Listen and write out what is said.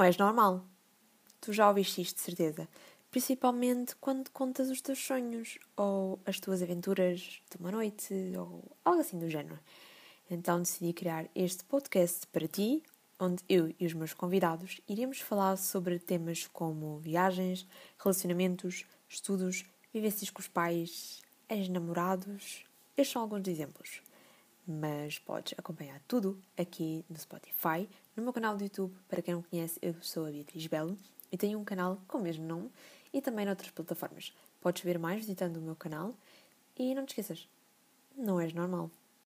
Não és normal. Tu já ouviste isto, de certeza. Principalmente quando contas os teus sonhos ou as tuas aventuras de uma noite ou algo assim do género. Então decidi criar este podcast para ti, onde eu e os meus convidados iríamos falar sobre temas como viagens, relacionamentos, estudos, vivências com os pais, ex-namorados. Estes são alguns exemplos. Mas podes acompanhar tudo aqui no Spotify, no meu canal do YouTube. Para quem não conhece, eu sou a Beatriz Belo e tenho um canal com o mesmo nome e também noutras plataformas. Podes ver mais visitando o meu canal e não te esqueças, não és normal.